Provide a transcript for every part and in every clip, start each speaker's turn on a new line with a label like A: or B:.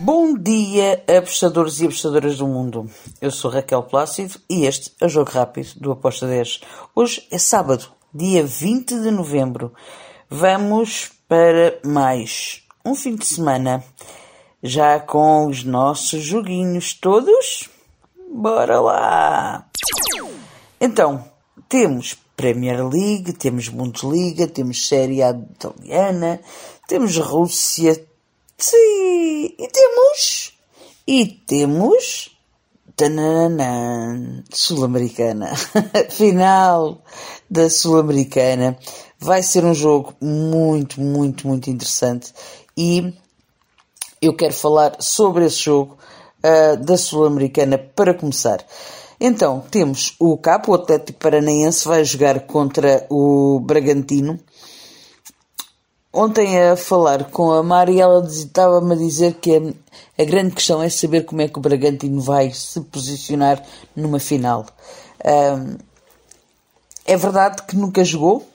A: Bom dia, apostadores e apostadoras do mundo. Eu sou Raquel Plácido e este é o Jogo Rápido do Aposta 10. Hoje é sábado, dia 20 de novembro. Vamos para mais um fim de semana, já com os nossos joguinhos todos. Bora lá! Então, temos Premier League, temos Bundesliga, temos Série A italiana, temos Rússia, sim, e temos, e temos, tananã, Sul-Americana, final da Sul-Americana. Vai ser um jogo muito, muito, muito interessante e eu quero falar sobre esse jogo uh, da Sul-Americana para começar. Então, temos o Capo, o Atlético Paranaense, vai jogar contra o Bragantino. Ontem a falar com a Mari, ela estava-me a dizer que a, a, grande questão é saber como é que o Bragantino vai se posicionar numa final. Um, é verdade que nunca jogou,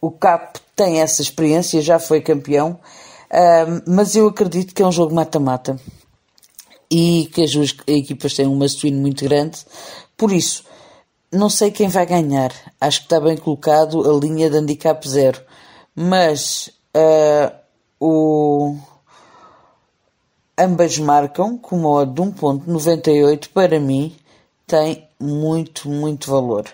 A: o Capo tem essa experiência, já foi campeão, um, mas eu acredito que é um jogo mata-mata e que as duas equipas têm uma swing muito grande, por isso, não sei quem vai ganhar. Acho que está bem colocado a linha de handicap zero. Mas uh, o... ambas marcam com uma odd de 1.98 para mim tem muito, muito valor.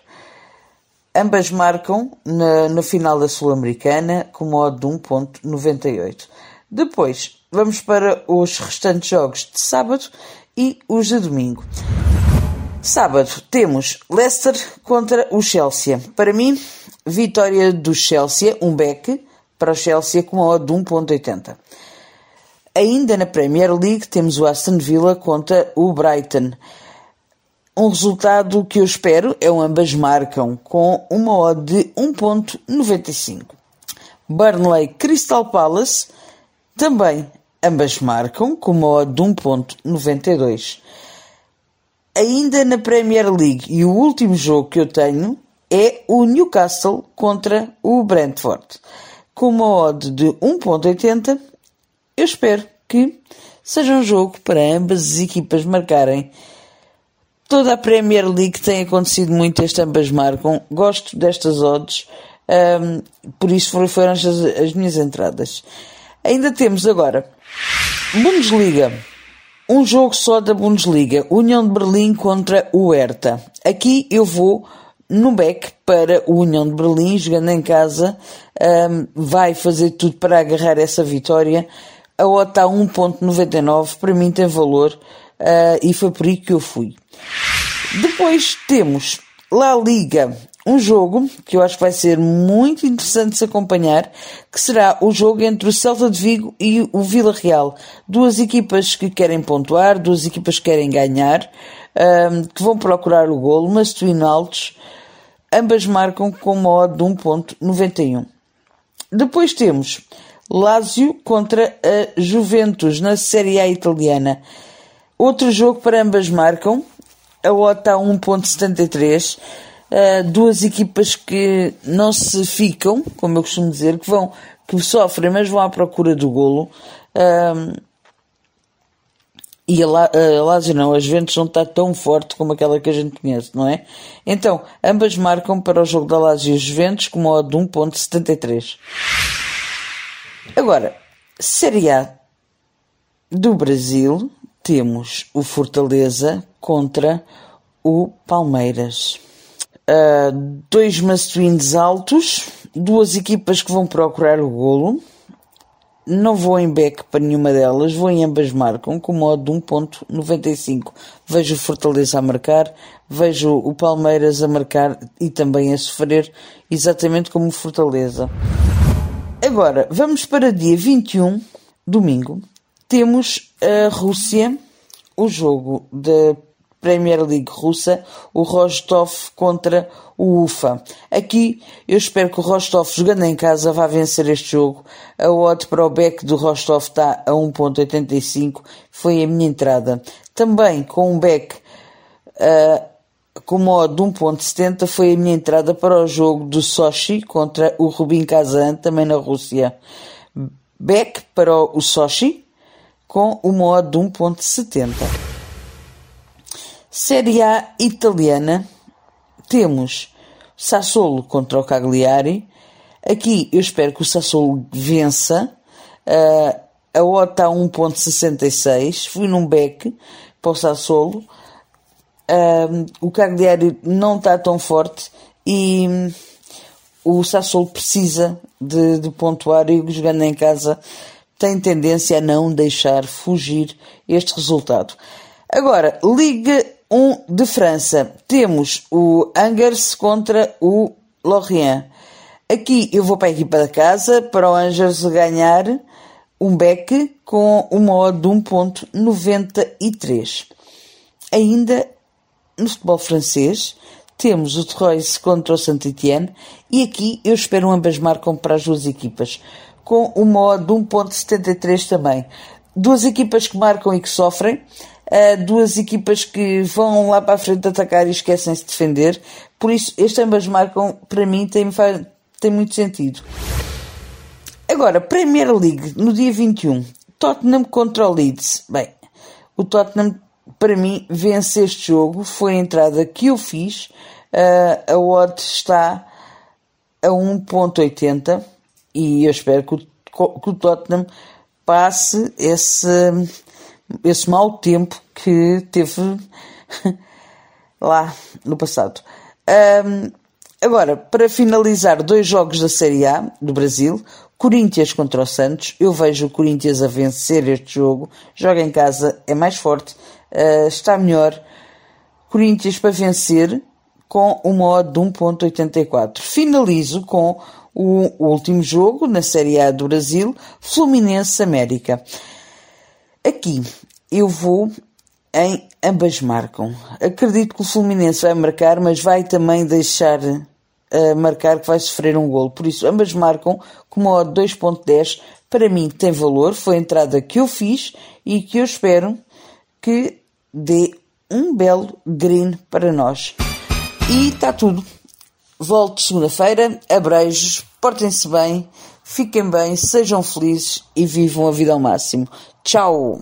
A: Ambas marcam na, na final da Sul-Americana com uma odd de 1.98. Depois, vamos para os restantes jogos de sábado e os de domingo. Sábado temos Leicester contra o Chelsea. Para mim, vitória do Chelsea, um back para o Chelsea com uma odd de 1.80. Ainda na Premier League temos o Aston Villa contra o Brighton. Um resultado que eu espero é um ambas marcam com uma odd de 1.95. Burnley Crystal Palace também ambas marcam com uma odd de 1.92. Ainda na Premier League, e o último jogo que eu tenho é o Newcastle contra o Brentford. Com uma odd de 1.80, eu espero que seja um jogo para ambas as equipas marcarem. Toda a Premier League tem acontecido muito, este ambas marcam. Gosto destas odds, um, por isso foram as, as minhas entradas. Ainda temos agora Bundesliga. Um jogo só da Bundesliga, União de Berlim contra o Hertha. Aqui eu vou no back para o União de Berlim, jogando em casa, um, vai fazer tudo para agarrar essa vitória. A OTA 1.99 para mim tem valor uh, e foi por aí que eu fui. Depois temos La Liga, um jogo que eu acho que vai ser muito interessante de se acompanhar, que será o jogo entre o Celta de Vigo e o Vila Real. Duas equipas que querem pontuar, duas equipas que querem ganhar, um, que vão procurar o golo, mas twin altos, ambas marcam com uma odd de 1.91. Depois temos Lazio contra a Juventus na Série A italiana. Outro jogo para ambas marcam, a odd está a 1.73 uh, duas equipas que não se ficam, como eu costumo dizer, que vão, que sofrem, mas vão à procura do golo. Uh, e a, La, a Lazio não, as Juventus não está tão forte como aquela que a gente conhece, não é? Então, ambas marcam para o jogo da Lazio e Juventus com uma odd de 1.73. Agora, Série A do Brasil, temos o Fortaleza contra o Palmeiras uh, dois must altos, duas equipas que vão procurar o golo. Não vou em back para nenhuma delas, vou em ambas marcam com modo de 1.95. Vejo o Fortaleza a marcar, vejo o Palmeiras a marcar e também a sofrer, exatamente como o Fortaleza. Agora, vamos para dia 21, domingo. Temos a Rússia, o jogo da Premier League russa, o Rostov contra o Ufa. Aqui eu espero que o Rostov, jogando em casa, vá vencer este jogo. A odd para o back do Rostov está a 1.85, foi a minha entrada. Também com um back uh, com uma odd de 1.70 foi a minha entrada para o jogo do Sochi contra o Rubin Kazan, também na Rússia. Back para o Sochi com uma odd de 1.70. Série A italiana, temos Sassuolo contra o Cagliari. Aqui eu espero que o Sassuolo vença. Uh, a odd está a 1.66. Fui num back para o Sassuolo. Uh, o Cagliari não está tão forte e hum, o Sassuolo precisa de, de pontuar e jogando em casa tem tendência a não deixar fugir este resultado. Agora, Liga 1 de França. Temos o Angers contra o Lorient. Aqui eu vou para a equipa da casa, para o Angers ganhar um beck com uma odd de 1.93. Ainda no futebol francês, temos o Troyes contra o Saint-Étienne e aqui eu espero ambas marcam para as duas equipas, com uma odd de 1.73 também. Duas equipas que marcam e que sofrem, uh, duas equipas que vão lá para a frente atacar e esquecem-se de defender, por isso este ambas marcam, para mim, tem, tem muito sentido. Agora, Premier League, no dia 21, Tottenham contra o Leeds. Bem, o Tottenham, para mim, vence este jogo. Foi a entrada que eu fiz. Uh, a odd está a 1.80 e eu espero que o, que o Tottenham passe esse, esse mau tempo que teve lá no passado. Um, agora, para finalizar, dois jogos da Série A do Brasil. Corinthians contra o Santos. Eu vejo o Corinthians a vencer este jogo. Joga em casa, é mais forte, uh, está melhor. Corinthians para vencer com uma odd de 1.84. Finalizo com o último jogo na Série A do Brasil, Fluminense América. Aqui eu vou em ambas marcam. Acredito que o Fluminense vai marcar, mas vai também deixar a marcar que vai sofrer um gol. Por isso, ambas marcam com uma odd 2.10. Para mim tem valor, foi a entrada que eu fiz e que eu espero que dê um belo green para nós. E está tudo. Volto segunda-feira, abreijos, portem-se bem, fiquem bem, sejam felizes e vivam a vida ao máximo. Tchau!